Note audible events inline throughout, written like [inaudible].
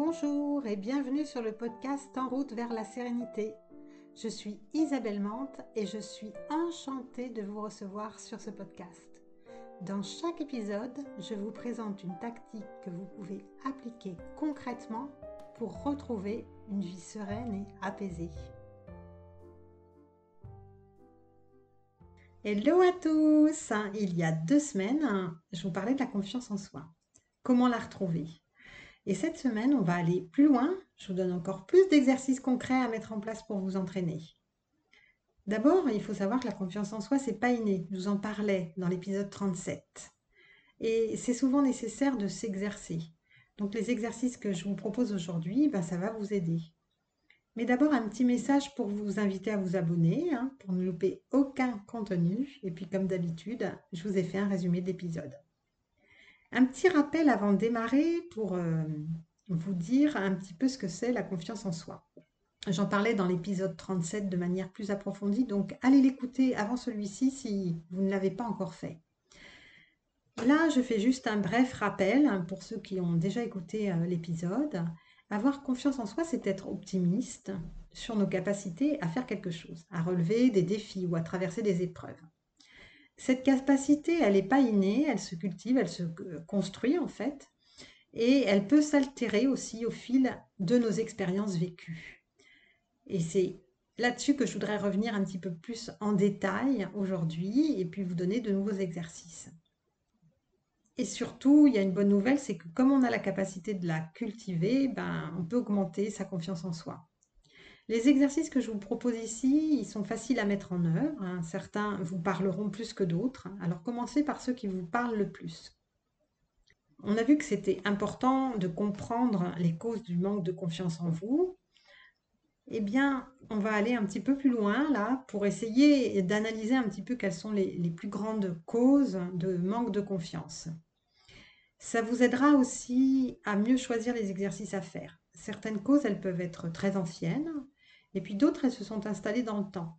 Bonjour et bienvenue sur le podcast En route vers la sérénité. Je suis Isabelle Mante et je suis enchantée de vous recevoir sur ce podcast. Dans chaque épisode, je vous présente une tactique que vous pouvez appliquer concrètement pour retrouver une vie sereine et apaisée. Hello à tous Il y a deux semaines, je vous parlais de la confiance en soi. Comment la retrouver? Et cette semaine, on va aller plus loin. Je vous donne encore plus d'exercices concrets à mettre en place pour vous entraîner. D'abord, il faut savoir que la confiance en soi, c'est pas inné. Je vous en parlais dans l'épisode 37. Et c'est souvent nécessaire de s'exercer. Donc les exercices que je vous propose aujourd'hui, ben, ça va vous aider. Mais d'abord, un petit message pour vous inviter à vous abonner, hein, pour ne louper aucun contenu. Et puis, comme d'habitude, je vous ai fait un résumé de l'épisode. Un petit rappel avant de démarrer pour euh, vous dire un petit peu ce que c'est la confiance en soi. J'en parlais dans l'épisode 37 de manière plus approfondie, donc allez l'écouter avant celui-ci si vous ne l'avez pas encore fait. Là, je fais juste un bref rappel hein, pour ceux qui ont déjà écouté euh, l'épisode. Avoir confiance en soi, c'est être optimiste sur nos capacités à faire quelque chose, à relever des défis ou à traverser des épreuves. Cette capacité, elle n'est pas innée, elle se cultive, elle se euh, construit en fait, et elle peut s'altérer aussi au fil de nos expériences vécues. Et c'est là-dessus que je voudrais revenir un petit peu plus en détail aujourd'hui et puis vous donner de nouveaux exercices. Et surtout, il y a une bonne nouvelle, c'est que comme on a la capacité de la cultiver, ben, on peut augmenter sa confiance en soi. Les exercices que je vous propose ici, ils sont faciles à mettre en œuvre. Hein. Certains vous parleront plus que d'autres. Alors commencez par ceux qui vous parlent le plus. On a vu que c'était important de comprendre les causes du manque de confiance en vous. Eh bien, on va aller un petit peu plus loin là pour essayer d'analyser un petit peu quelles sont les, les plus grandes causes de manque de confiance. Ça vous aidera aussi à mieux choisir les exercices à faire. Certaines causes, elles peuvent être très anciennes, et puis d'autres, elles se sont installées dans le temps.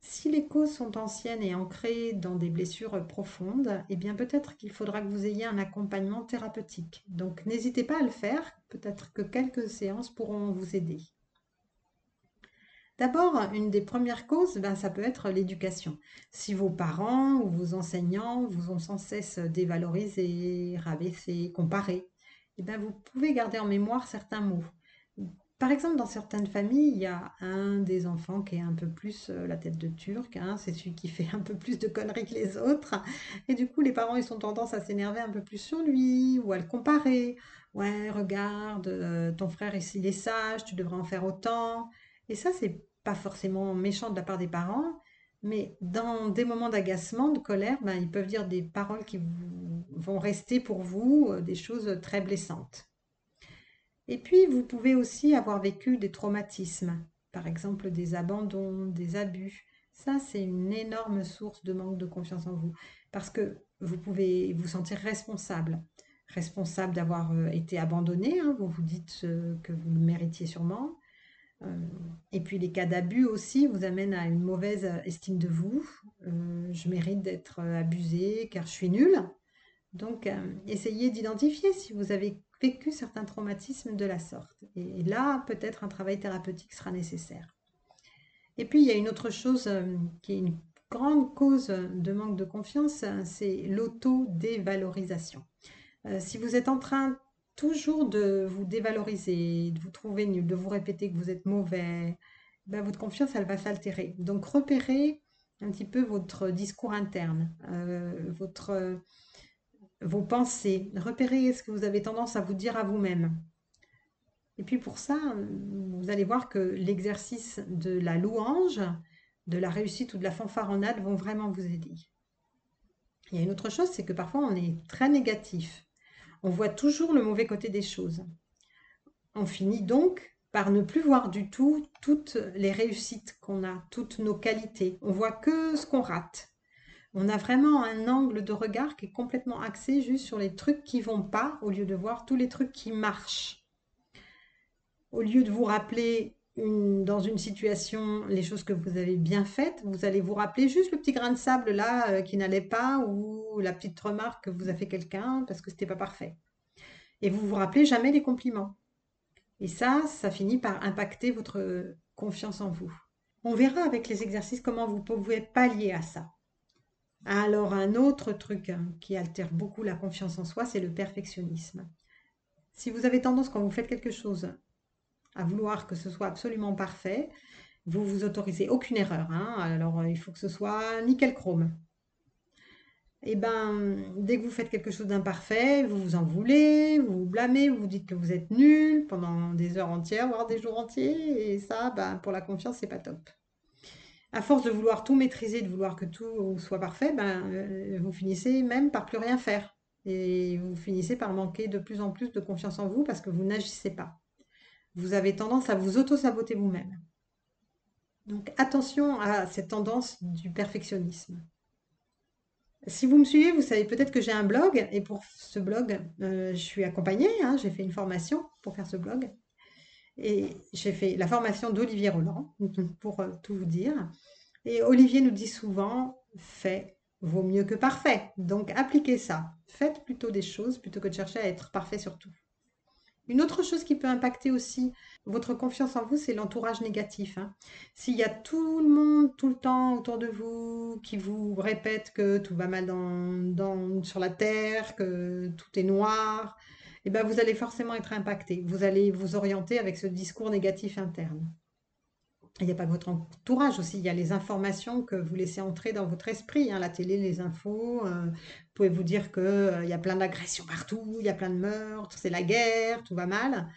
Si les causes sont anciennes et ancrées dans des blessures profondes, eh bien peut-être qu'il faudra que vous ayez un accompagnement thérapeutique. Donc n'hésitez pas à le faire, peut-être que quelques séances pourront vous aider. D'abord, une des premières causes, ben, ça peut être l'éducation. Si vos parents ou vos enseignants vous ont sans cesse dévalorisé, rabaissé, comparé, eh bien, vous pouvez garder en mémoire certains mots. Par exemple, dans certaines familles, il y a un des enfants qui est un peu plus euh, la tête de turc, hein, c'est celui qui fait un peu plus de conneries que les autres. Et du coup, les parents, ils ont tendance à s'énerver un peu plus sur lui ou à le comparer. Ouais, regarde, euh, ton frère, il est sage, tu devrais en faire autant. Et ça, c'est pas forcément méchant de la part des parents, mais dans des moments d'agacement, de colère, ben, ils peuvent dire des paroles qui vont rester pour vous euh, des choses très blessantes. Et puis, vous pouvez aussi avoir vécu des traumatismes, par exemple des abandons, des abus. Ça, c'est une énorme source de manque de confiance en vous, parce que vous pouvez vous sentir responsable, responsable d'avoir euh, été abandonné, hein. vous vous dites euh, que vous le méritiez sûrement. Euh, et puis les cas d'abus aussi vous amènent à une mauvaise estime de vous. je mérite d'être abusé car je suis nulle. Donc, essayez d'identifier si vous avez vécu certains traumatismes de la sorte. Et là, peut-être un travail thérapeutique sera nécessaire. Et puis, il y a une autre chose euh, qui est une grande cause de manque de confiance, c'est l'auto-dévalorisation. Euh, si vous êtes en train toujours de vous dévaloriser, de vous trouver nul, de vous répéter que vous êtes mauvais, ben votre confiance, elle va s'altérer. Donc, repérez un petit peu votre discours interne, euh, votre vos pensées, repérez ce que vous avez tendance à vous dire à vous-même. Et puis pour ça, vous allez voir que l'exercice de la louange, de la réussite ou de la fanfaronnade vont vraiment vous aider. Il y a une autre chose, c'est que parfois on est très négatif. On voit toujours le mauvais côté des choses. On finit donc par ne plus voir du tout toutes les réussites qu'on a, toutes nos qualités. On voit que ce qu'on rate. On a vraiment un angle de regard qui est complètement axé juste sur les trucs qui vont pas au lieu de voir tous les trucs qui marchent. Au lieu de vous rappeler dans une situation les choses que vous avez bien faites, vous allez vous rappeler juste le petit grain de sable là euh, qui n'allait pas ou la petite remarque que vous a fait quelqu'un parce que c'était pas parfait. Et vous vous rappelez jamais les compliments. Et ça, ça finit par impacter votre confiance en vous. On verra avec les exercices comment vous pouvez pallier à ça. Alors un autre truc hein, qui altère beaucoup la confiance en soi, c'est le perfectionnisme. Si vous avez tendance quand vous faites quelque chose à vouloir que ce soit absolument parfait, vous vous autorisez aucune erreur. Hein. Alors il faut que ce soit nickel chrome. Et eh ben, dès que vous faites quelque chose d'imparfait, vous vous en voulez, vous vous blâmez, vous vous dites que vous êtes nul pendant des heures entières, voire des jours entiers. Et ça, ben, pour la confiance, c'est pas top à force de vouloir tout maîtriser, de vouloir que tout soit parfait, ben, euh, vous finissez même par plus rien faire. Et vous finissez par manquer de plus en plus de confiance en vous parce que vous n'agissez pas. Vous avez tendance à vous auto-saboter vous-même. Donc attention à cette tendance du perfectionnisme. Si vous me suivez, vous savez peut-être que j'ai un blog et pour ce blog, euh, je suis accompagnée. Hein, j'ai fait une formation pour faire ce blog. Et j'ai fait la formation d'Olivier Roland, pour euh, tout vous dire. Et Olivier nous dit souvent, fait vaut mieux que parfait. Donc appliquez ça. Faites plutôt des choses plutôt que de chercher à être parfait sur tout. Une autre chose qui peut impacter aussi votre confiance en vous, c'est l'entourage négatif. Hein. S'il y a tout le monde, tout le temps autour de vous, qui vous répète que tout va mal dans, sur la terre, que tout est noir, eh ben, vous allez forcément être impacté. Vous allez vous orienter avec ce discours négatif interne. Il n'y a pas que votre entourage aussi, il y a les informations que vous laissez entrer dans votre esprit, hein, la télé, les infos. Euh, vous pouvez vous dire qu'il euh, y a plein d'agressions partout, il y a plein de meurtres, c'est la guerre, tout va mal.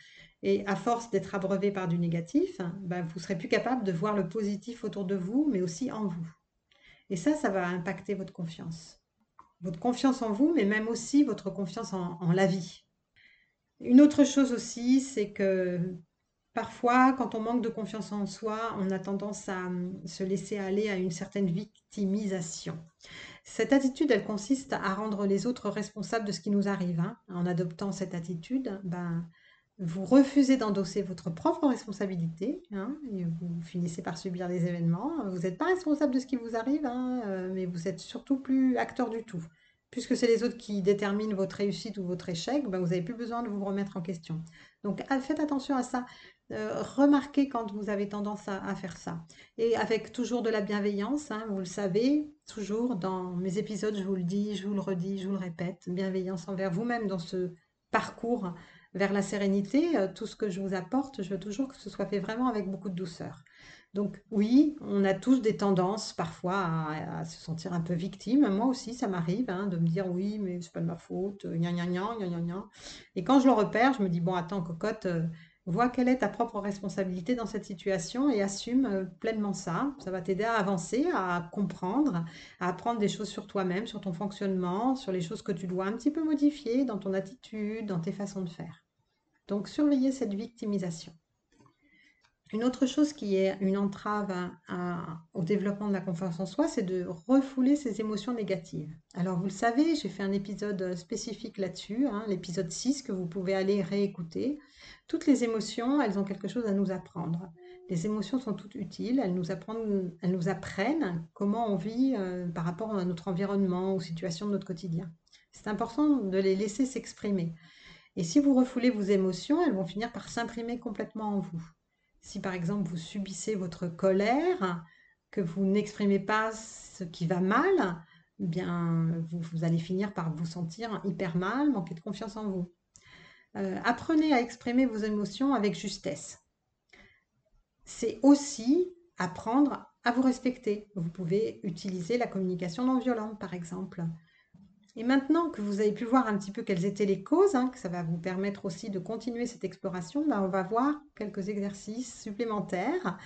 Et à force d'être abreuvé par du négatif, ben, vous serez plus capable de voir le positif autour de vous, mais aussi en vous. Et ça, ça va impacter votre confiance. Votre confiance en vous, mais même aussi votre confiance en la vie. Une autre chose aussi, c'est que parfois, quand on manque de confiance en soi, on a tendance à hum, se laisser aller à une certaine victimisation. Cette attitude, elle consiste à rendre les autres responsables de ce qui nous arrive. Hein. En adoptant cette attitude, ben, vous refusez d'endosser votre propre responsabilité hein, vous finissez par subir les événements. Vous n'êtes pas responsable de ce qui vous arrive, hein, euh, mais vous êtes surtout plus acteur du tout puisque c'est les autres qui déterminent votre réussite ou votre échec, ben, vous n'avez plus besoin de vous remettre en question. Donc faites attention à ça. Euh, remarquez quand vous avez tendance à, faire ça. Et avec toujours de la bienveillance, hein, vous le savez, toujours dans mes épisodes, je vous le dis, je vous le redis, je vous le répète, bienveillance envers vous-même dans ce parcours vers la sérénité. Euh, tout ce que je vous apporte, je veux toujours que ce soit fait vraiment avec beaucoup de douceur. Donc oui, on a tous des tendances parfois à, se sentir un peu victime. Moi aussi, ça m'arrive hein, de me dire oui, mais c'est pas de ma faute, gna gna gna gna gna Et quand je le repère, je me dis bon, attends, cocotte, euh, vois quelle est ta propre responsabilité dans cette situation et assume euh, pleinement ça. Ça va t'aider à avancer, à comprendre, à apprendre des choses sur toi-même, sur ton fonctionnement, sur les choses que tu dois un petit peu modifier dans ton attitude, dans tes façons de faire. Donc surveiller cette victimisation. Une autre chose qui est une entrave au développement de la confiance en soi, c'est de refouler ses émotions négatives. Alors vous le savez, j'ai fait un épisode spécifique là-dessus, hein, l'épisode 6 que vous pouvez aller réécouter. Toutes les émotions, elles ont quelque chose à nous apprendre. Les émotions sont toutes utiles, elles nous apprennent, comment on vit euh, par rapport à notre environnement, aux situations de notre quotidien. C'est important de les laisser s'exprimer. Et si vous refoulez vos émotions, elles vont finir par s'imprimer complètement en vous. Si par exemple vous subissez votre colère, que vous n'exprimez pas ce qui va mal, eh bien vous, allez finir par vous sentir hyper mal, manquer de confiance en vous. Euh, apprenez à exprimer vos émotions avec justesse. C'est aussi apprendre à vous respecter. Vous pouvez utiliser la communication non violente, par exemple. Et maintenant que vous avez pu voir un petit peu quelles étaient les causes, hein, que ça va vous permettre aussi de continuer cette exploration, ben, on va voir quelques exercices supplémentaires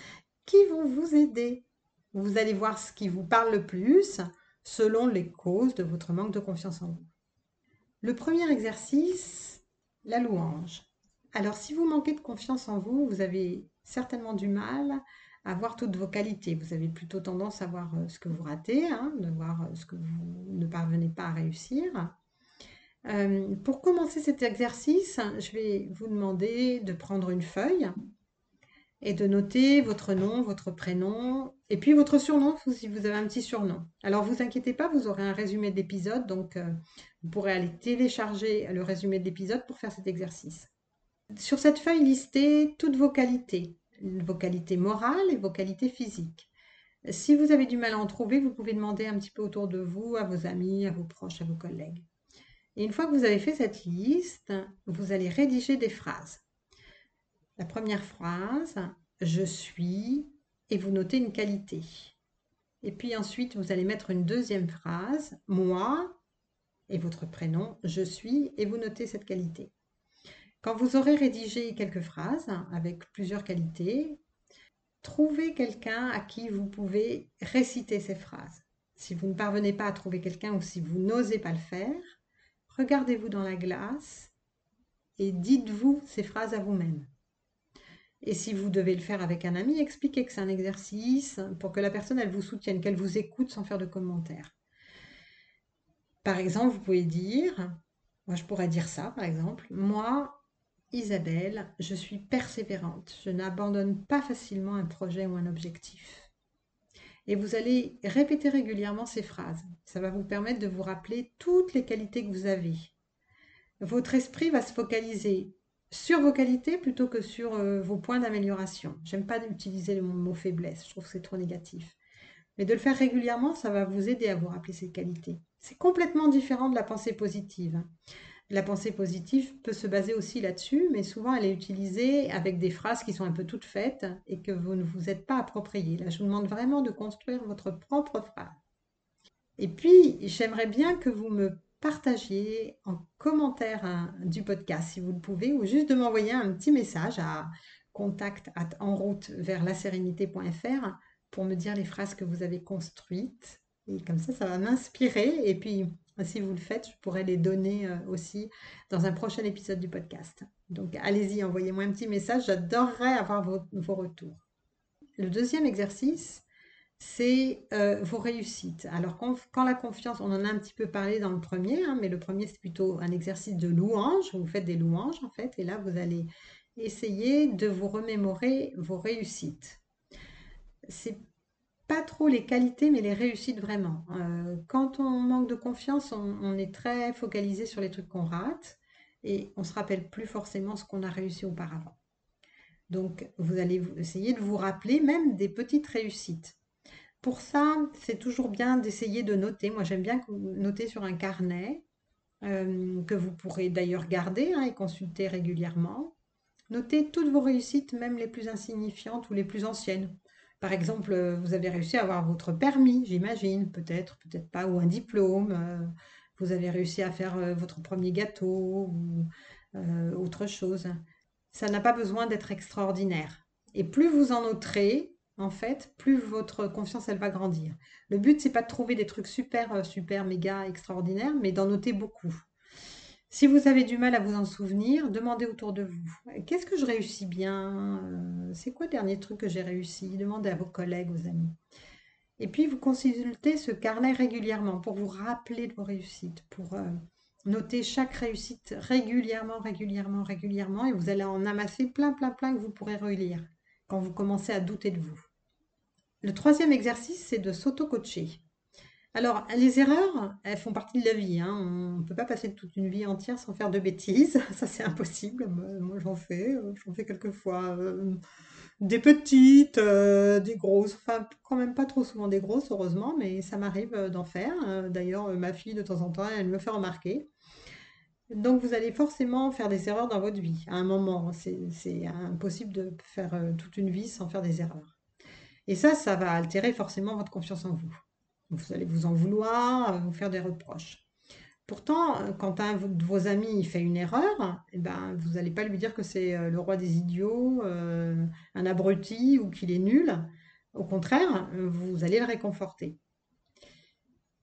qui vont vous aider. Vous allez voir ce qui vous parle le plus selon les causes de votre manque de confiance en vous. Le premier exercice, la louange. Alors si vous manquez de confiance en vous, vous avez certainement du mal à voir toutes vos qualités. Vous avez plutôt tendance à voir euh, ce que vous ratez, hein, de voir euh, ce que vous ne parvenez pas à réussir. Euh, pour commencer cet exercice, je vais vous demander de prendre une feuille et de noter votre nom, votre prénom et puis votre surnom si vous avez un petit surnom. Alors vous inquiétez pas, vous aurez un résumé de l'épisode, donc vous pourrez aller télécharger le résumé de l'épisode pour faire cet exercice. Sur cette feuille, listez toutes vos qualités, vos qualités morales et vos qualités physiques. Si vous avez du mal à en trouver, vous pouvez demander un petit peu autour de vous, à vos amis, à vos proches, à vos collègues. Et une fois que vous avez fait cette liste, vous allez rédiger des phrases. La première phrase, je suis, et vous notez une qualité. Et puis ensuite, vous allez mettre une deuxième phrase, moi, et votre prénom, je suis, et vous notez cette qualité. Quand vous aurez rédigé quelques phrases avec plusieurs qualités, trouvez quelqu'un à qui vous pouvez réciter ces phrases. Si vous ne parvenez pas à trouver quelqu'un ou si vous n'osez pas le faire, regardez-vous dans la glace et dites-vous ces phrases à vous-même. Et si vous devez le faire avec un ami, expliquez que c'est un exercice pour que la personne, elle vous soutienne, qu'elle vous écoute sans faire de commentaires. Par exemple, vous pouvez dire, moi je pourrais dire ça par exemple, moi, Isabelle, je suis persévérante, je n'abandonne pas facilement un projet ou un objectif. Et vous allez répéter régulièrement ces phrases. Ça va vous permettre de vous rappeler toutes les qualités que vous avez. Votre esprit va se focaliser sur vos qualités plutôt que sur euh, vos points d'amélioration. J'aime pas utiliser le mot faiblesse, je trouve que c'est trop négatif. Mais de le faire régulièrement, ça va vous aider à vous rappeler ces qualités. C'est complètement différent de la pensée positive. La pensée positive peut se baser aussi là-dessus, mais souvent elle est utilisée avec des phrases qui sont un peu toutes faites et que vous ne vous êtes pas appropriées. Là, je vous demande vraiment de construire votre propre phrase. Et puis, j'aimerais bien que vous me partagiez en commentaire hein, du podcast si vous le pouvez, ou juste de m'envoyer un petit message à contact en route vers la sérénité.fr pour me dire les phrases que vous avez construites. Et comme ça, ça va m'inspirer. Et puis, si vous le faites, je pourrais les donner euh, aussi dans un prochain épisode du podcast. Donc, allez-y, envoyez-moi un petit message. J'adorerais avoir vos retours. Le deuxième exercice, c'est euh, vos réussites. Alors, quand, la confiance, on en a un petit peu parlé dans le premier, hein, mais le premier, c'est plutôt un exercice de louange. Vous faites des louanges, en fait, et là, vous allez essayer de vous remémorer vos réussites. C'est pas trop les qualités, mais les réussites vraiment. Euh, quand on manque de confiance, on, est très focalisé sur les trucs qu'on rate et on se rappelle plus forcément ce qu'on a réussi auparavant. Donc, vous allez essayer de vous rappeler même des petites réussites. Pour ça, c'est toujours bien d'essayer de noter. Moi, j'aime bien noter sur un carnet euh, que vous pourrez d'ailleurs garder hein, et consulter régulièrement. Notez toutes vos réussites, même les plus insignifiantes ou les plus anciennes. Par exemple, euh, vous avez réussi à avoir votre permis, j'imagine, peut-être, peut-être pas, ou un diplôme. Euh, vous avez réussi à faire votre premier gâteau ou autre chose. Ça n'a pas besoin d'être extraordinaire. Et plus vous en noterez, en fait, plus votre confiance, elle va grandir. Le but, c'est pas de trouver des trucs super, euh, super, méga extraordinaires, mais d'en noter beaucoup. Si vous avez du mal à vous en souvenir, demandez autour de vous. Qu'est-ce que je réussis bien euh, C'est quoi le dernier truc que j'ai réussi? Demandez à vos collègues, aux amis. Et puis, vous consultez ce carnet régulièrement pour vous rappeler de vos réussites, pour euh, noter chaque réussite régulièrement, régulièrement, régulièrement, et vous allez en amasser plein, plein, plein que vous pourrez relire quand vous commencez à douter de vous. Le troisième exercice, c'est de s'auto-coacher. Alors, les erreurs, elles font partie de la vie. Hein. On ne peut pas passer toute une vie entière sans faire de bêtises. [laughs] Ça, c'est impossible. Moi, j'en fais. Euh, j'en fais quelquefois euh, des petites, euh, des grosses. Enfin, quand même pas trop souvent des grosses, heureusement, mais ça m'arrive d'en faire. D'ailleurs, ma fille, de temps en temps, elle me fait remarquer. Donc vous allez forcément faire des erreurs dans votre vie à un moment. C'est impossible de faire toute une vie sans faire des erreurs. Et ça, ça va altérer forcément votre confiance en vous. Vous allez vous en vouloir, euh, vous faire des reproches. Pourtant, euh, quand un de vos amis fait une erreur, eh ben, vous n'allez pas lui dire que c'est le roi des idiots, un abruti ou qu'il est nul. Au contraire, vous allez le réconforter.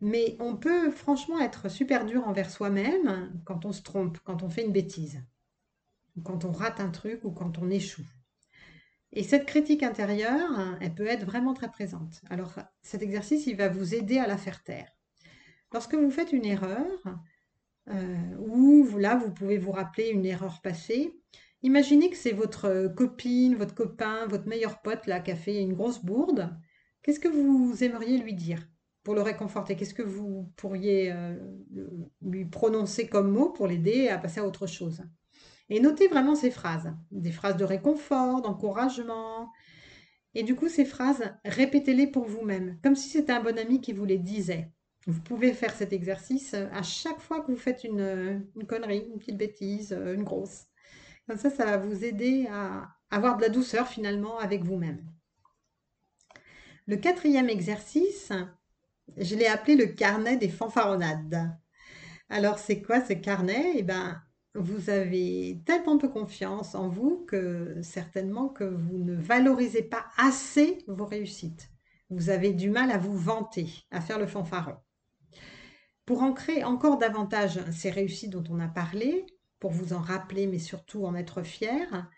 Mais on peut franchement être super dur envers soi-même quand on se trompe, quand on fait une bêtise, quand on rate un truc ou quand on échoue. Et cette critique intérieure, elle peut être vraiment très présente. Alors cet exercice, il va vous aider à la faire taire. Lorsque vous faites une erreur, euh, ou là, vous pouvez vous rappeler une erreur passée, imaginez que c'est votre copine, votre copain, votre meilleur pote là, qui a fait une grosse bourde. Qu'est-ce que vous aimeriez lui dire pour le réconforter? Qu'est-ce que vous pourriez euh, lui prononcer comme mot pour l'aider à passer à autre chose? Et notez vraiment ces phrases, des phrases de réconfort, d'encouragement. Et du coup, ces phrases, répétez-les pour vous-même, comme si c'était un bon ami qui vous les disait. Vous pouvez faire cet exercice à chaque fois que vous faites une, une connerie, une petite bêtise, une grosse. Comme ça, ça va vous aider à avoir de la douceur finalement avec vous-même. Le quatrième exercice, je l'ai appelé le carnet des fanfaronnades. Alors, c'est quoi ce carnet? Eh bien, vous avez tellement peu confiance en vous que certainement que vous ne valorisez pas assez vos réussites. Vous avez du mal à vous vanter, à faire le fanfaron. Pour ancrer encore davantage ces réussites dont on a parlé, pour vous en rappeler, mais surtout en être fier,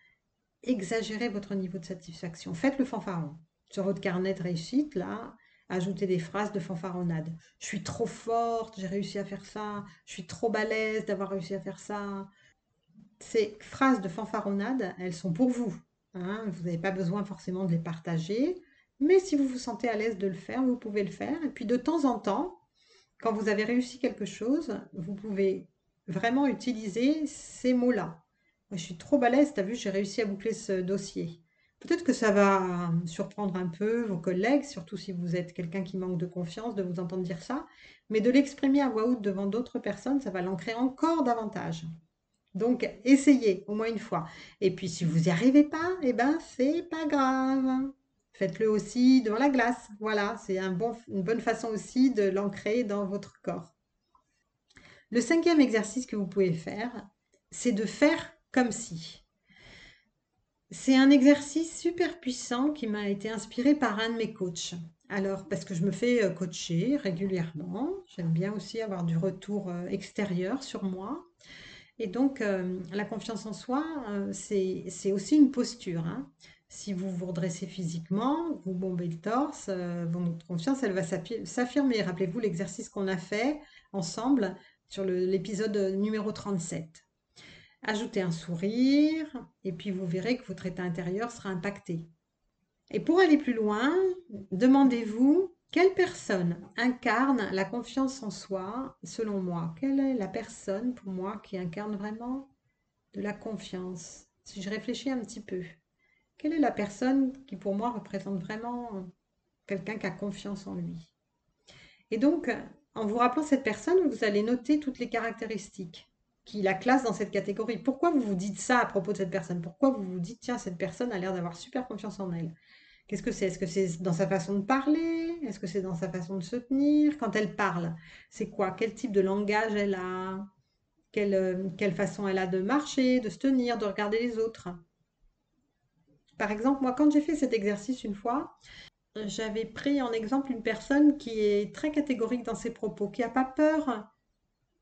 exagérez votre niveau de satisfaction. Faites le fanfaron. Sur votre carnet de réussite, là, ajoutez des phrases de fanfaronnade. Je suis trop forte, j'ai réussi à faire ça. Je suis trop balèze d'avoir réussi à faire ça. Ces phrases de fanfaronnade, elles sont pour vous. Hein. Vous n'avez pas besoin forcément de les partager. Mais si vous vous sentez à l'aise de le faire, vous pouvez le faire. Et puis de temps en temps, quand vous avez réussi quelque chose, vous pouvez vraiment utiliser ces mots-là. Je suis trop balèze, as vu, j'ai réussi à boucler ce dossier. Peut-être que ça va surprendre un peu vos collègues, surtout si vous êtes quelqu'un qui manque de confiance, de vous entendre dire ça, mais de l'exprimer à voix haute devant d'autres personnes, ça va l'ancrer encore davantage. Donc, essayez au moins une fois. Et puis, si vous n'y arrivez pas, eh ben, c'est pas grave. Faites-le aussi devant la glace. Voilà, c'est une bonne façon aussi de l'ancrer dans votre corps. Le cinquième exercice que vous pouvez faire, c'est de faire comme si. C'est un exercice super puissant qui m'a été inspiré par un de mes coachs. Alors, parce que je me fais euh, coacher régulièrement, j'aime bien aussi avoir du retour euh, extérieur sur moi. Et donc, euh, la confiance en soi, c'est aussi une posture. Hein. Si vous vous redressez physiquement, vous bombez le torse, votre confiance, elle va s'affirmer. Rappelez-vous l'exercice qu'on a fait ensemble sur l'épisode numéro 37. Ajoutez un sourire et puis vous verrez que votre état intérieur sera impacté. Et pour aller plus loin, demandez-vous quelle personne incarne la confiance en soi selon moi? Quelle est la personne pour moi qui incarne vraiment de la confiance? Si je réfléchis un petit peu, quelle est la personne qui pour moi représente vraiment quelqu'un qui a confiance en lui? Et donc, en vous rappelant cette personne, vous allez noter toutes les caractéristiques qui la classe dans cette catégorie. Pourquoi vous vous dites ça à propos de cette personne? Pourquoi vous vous dites, tiens, cette personne a l'air d'avoir super confiance en elle? Qu'est-ce que c'est? Est-ce que c'est dans sa façon de parler? Est-ce que c'est dans sa façon de se tenir? Quand elle parle, c'est quoi? Quel type de langage elle a? Quelle, euh, quelle façon elle a de marcher, de se tenir, de regarder les autres? Par exemple, moi, quand j'ai fait cet exercice une fois, j'avais pris en exemple une personne qui est très catégorique dans ses propos, qui n'a pas peur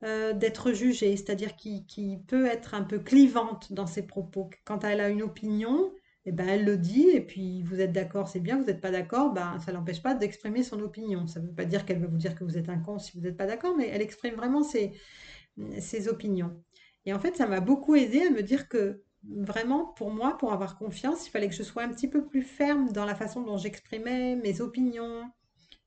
euh, d'être jugée, c'est-à-dire qui, peut être un peu clivante dans ses propos. Quand elle a une opinion, eh ben, elle le dit, et puis vous êtes d'accord, c'est bien, vous n'êtes pas d'accord, ben, ça l'empêche pas d'exprimer son opinion. Ça ne veut pas dire qu'elle va vous dire que vous êtes un con si vous n'êtes pas d'accord, mais elle exprime vraiment ses, ses opinions. Et en fait, ça m'a beaucoup aidé à me dire que vraiment, pour moi, pour avoir confiance, il fallait que je sois un petit peu plus ferme dans la façon dont j'exprimais mes opinions,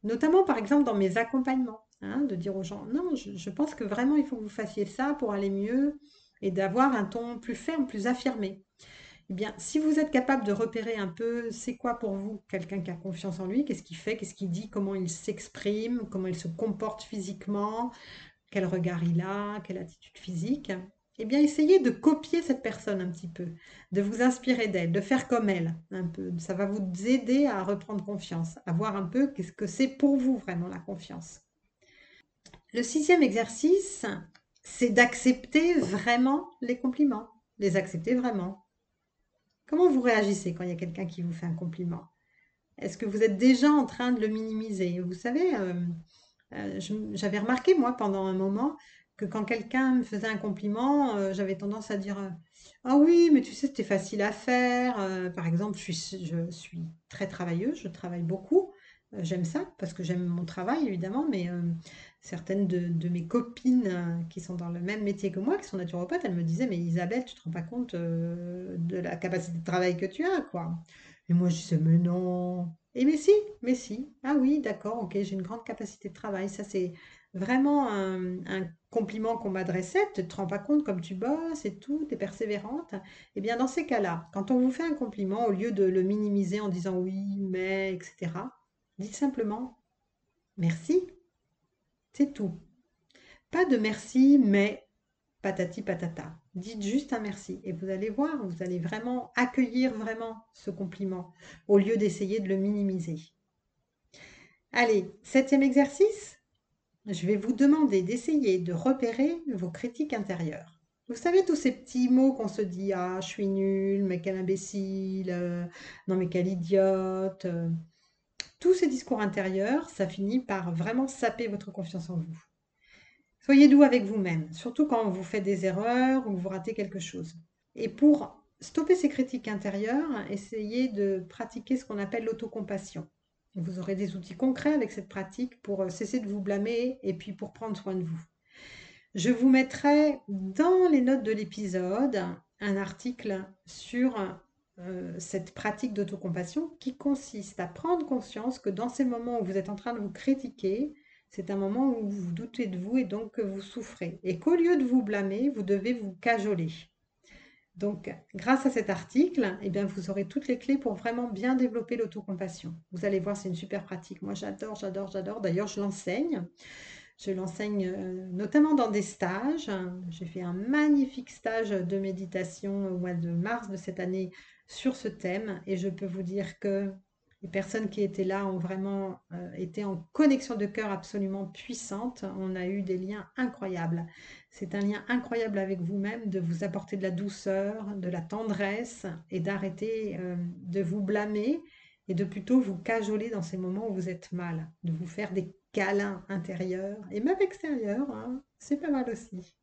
notamment par exemple dans mes accompagnements. Hein, de dire aux gens, non, je, pense que vraiment il faut que vous fassiez ça pour aller mieux et d'avoir un ton plus ferme, plus affirmé. Eh bien, si vous êtes capable de repérer un peu, c'est quoi pour vous quelqu'un qui a confiance en lui, qu'est-ce qu'il fait, qu'est-ce qu'il dit, comment il s'exprime, comment il se comporte physiquement, quel regard il a, quelle attitude physique, eh bien, essayez de copier cette personne un petit peu, de vous inspirer d'elle, de faire comme elle un peu. Ça va vous aider à reprendre confiance, à voir un peu qu'est-ce que c'est pour vous vraiment la confiance. Le sixième exercice, c'est d'accepter vraiment les compliments, les accepter vraiment. Comment vous réagissez quand il y a quelqu'un qui vous fait un compliment? Est-ce que vous êtes déjà en train de le minimiser? Vous savez, euh, euh, j'avais remarqué, moi, pendant un moment, que quand quelqu'un me faisait un compliment, euh, j'avais tendance à dire Ah oui, mais tu sais, c'était facile à faire. par exemple, je suis, je suis très travailleuse, je travaille beaucoup. J'aime ça parce que j'aime mon travail, évidemment, mais certaines de, mes copines euh, qui sont dans le même métier que moi, qui sont naturopathes, elles me disaient, mais Isabelle, tu te rends pas compte euh, de la capacité de travail que tu as, quoi. Et moi, je disais, mais non. Et mais si, mais si. Ah oui, d'accord, ok, j'ai une grande capacité de travail. Ça, c'est vraiment un, compliment qu'on m'adressait, tu te rends pas compte comme tu bosses et tout, tu es persévérante. Eh bien, dans ces cas-là, quand on vous fait un compliment, au lieu de le minimiser en disant oui, mais, etc., dites simplement merci. C'est tout. Pas de merci, mais patati patata. Dites juste un merci et vous allez voir, vous allez vraiment accueillir vraiment ce compliment au lieu d'essayer de le minimiser. Allez, septième exercice. Je vais vous demander d'essayer de repérer vos critiques intérieures. Vous savez tous ces petits mots qu'on se dit ah je suis nul, mais quel imbécile, euh, non mais quel idiote. Euh. Tous ces discours intérieurs, ça finit par vraiment saper votre confiance en vous. Soyez doux avec vous-même, surtout quand vous faites des erreurs ou vous ratez quelque chose. Et pour stopper ces critiques intérieures, essayez de pratiquer ce qu'on appelle l'autocompassion. Vous aurez des outils concrets avec cette pratique pour euh, cesser de vous blâmer et puis pour prendre soin de vous. Je vous mettrai dans les notes de l'épisode un article sur euh, cette pratique d'autocompassion qui consiste à prendre conscience que dans ces moments où vous êtes en train de vous critiquer, c'est un moment où vous doutez de vous et donc que vous souffrez. Et qu'au lieu de vous blâmer, vous devez vous cajoler. Donc, grâce à cet article, eh bien, vous aurez toutes les clés pour vraiment bien développer l'autocompassion. Vous allez voir, c'est une super pratique. Moi, j'adore, j'adore, j'adore. D'ailleurs, je l'enseigne. Je l'enseigne euh, notamment dans des stages. J'ai fait un magnifique stage de méditation au mois de mars de cette année sur ce thème et je peux vous dire que les personnes qui étaient là ont vraiment euh, été en connexion de cœur absolument puissante. On a eu des liens incroyables. C'est un lien incroyable avec vous-même de vous apporter de la douceur, de la tendresse et d'arrêter euh, de vous blâmer et de plutôt vous cajoler dans ces moments où vous êtes mal, de vous faire des câlins intérieurs et même extérieurs. Hein. C'est pas mal aussi.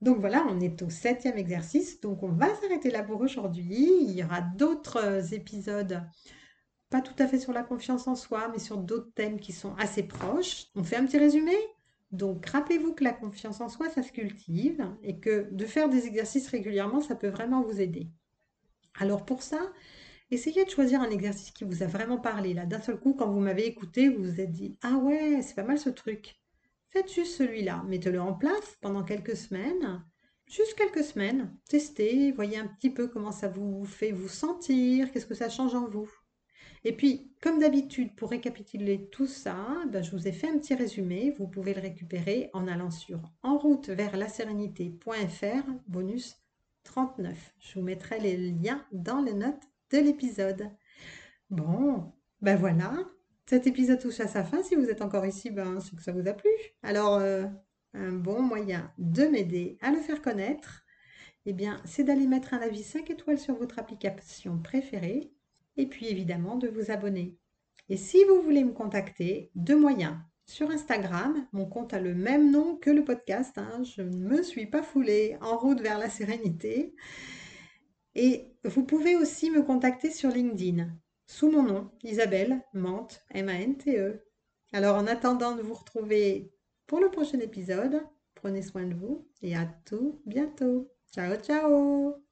Donc voilà, on est au septième exercice. Donc on va s'arrêter là pour aujourd'hui. Il y aura d'autres euh, épisodes, pas tout à fait sur la confiance en soi, mais sur d'autres thèmes qui sont assez proches. On fait un petit résumé? Donc rappelez-vous que la confiance en soi, ça se cultive et que de faire des exercices régulièrement, ça peut vraiment vous aider. Alors pour ça, essayez de choisir un exercice qui vous a vraiment parlé. Là, d'un seul coup, quand vous m'avez écouté, vous vous êtes dit Ah ouais, c'est pas mal ce truc. Faites juste celui-là, mettez-le en place pendant quelques semaines, juste quelques semaines, testez, voyez un petit peu comment ça vous fait vous sentir, qu'est-ce que ça change en vous? Et puis, comme d'habitude, pour récapituler tout ça, ben, je vous ai fait un petit résumé. Vous pouvez le récupérer en allant sur en route vers la sérénité.fr, bonus 39. Je vous mettrai les liens dans les notes de l'épisode. Bon, ben voilà, cet épisode touche à sa fin. Si vous êtes encore ici, ben, c'est que ça vous a plu. Alors, euh, un bon moyen de m'aider à le faire connaître, eh bien, c'est d'aller mettre un avis 5 étoiles sur votre application préférée et puis évidemment de vous abonner. Et si vous voulez me contacter, deux moyens. Sur Instagram, mon compte a le même nom que le podcast. Hein. je ne me suis pas foulée en route vers la sérénité. Et vous pouvez aussi me contacter sur LinkedIn sous mon nom, Isabelle Mante, M-A-N-T-E. Alors en attendant de vous retrouver pour le prochain épisode, prenez soin de vous et à tout bientôt. Ciao ciao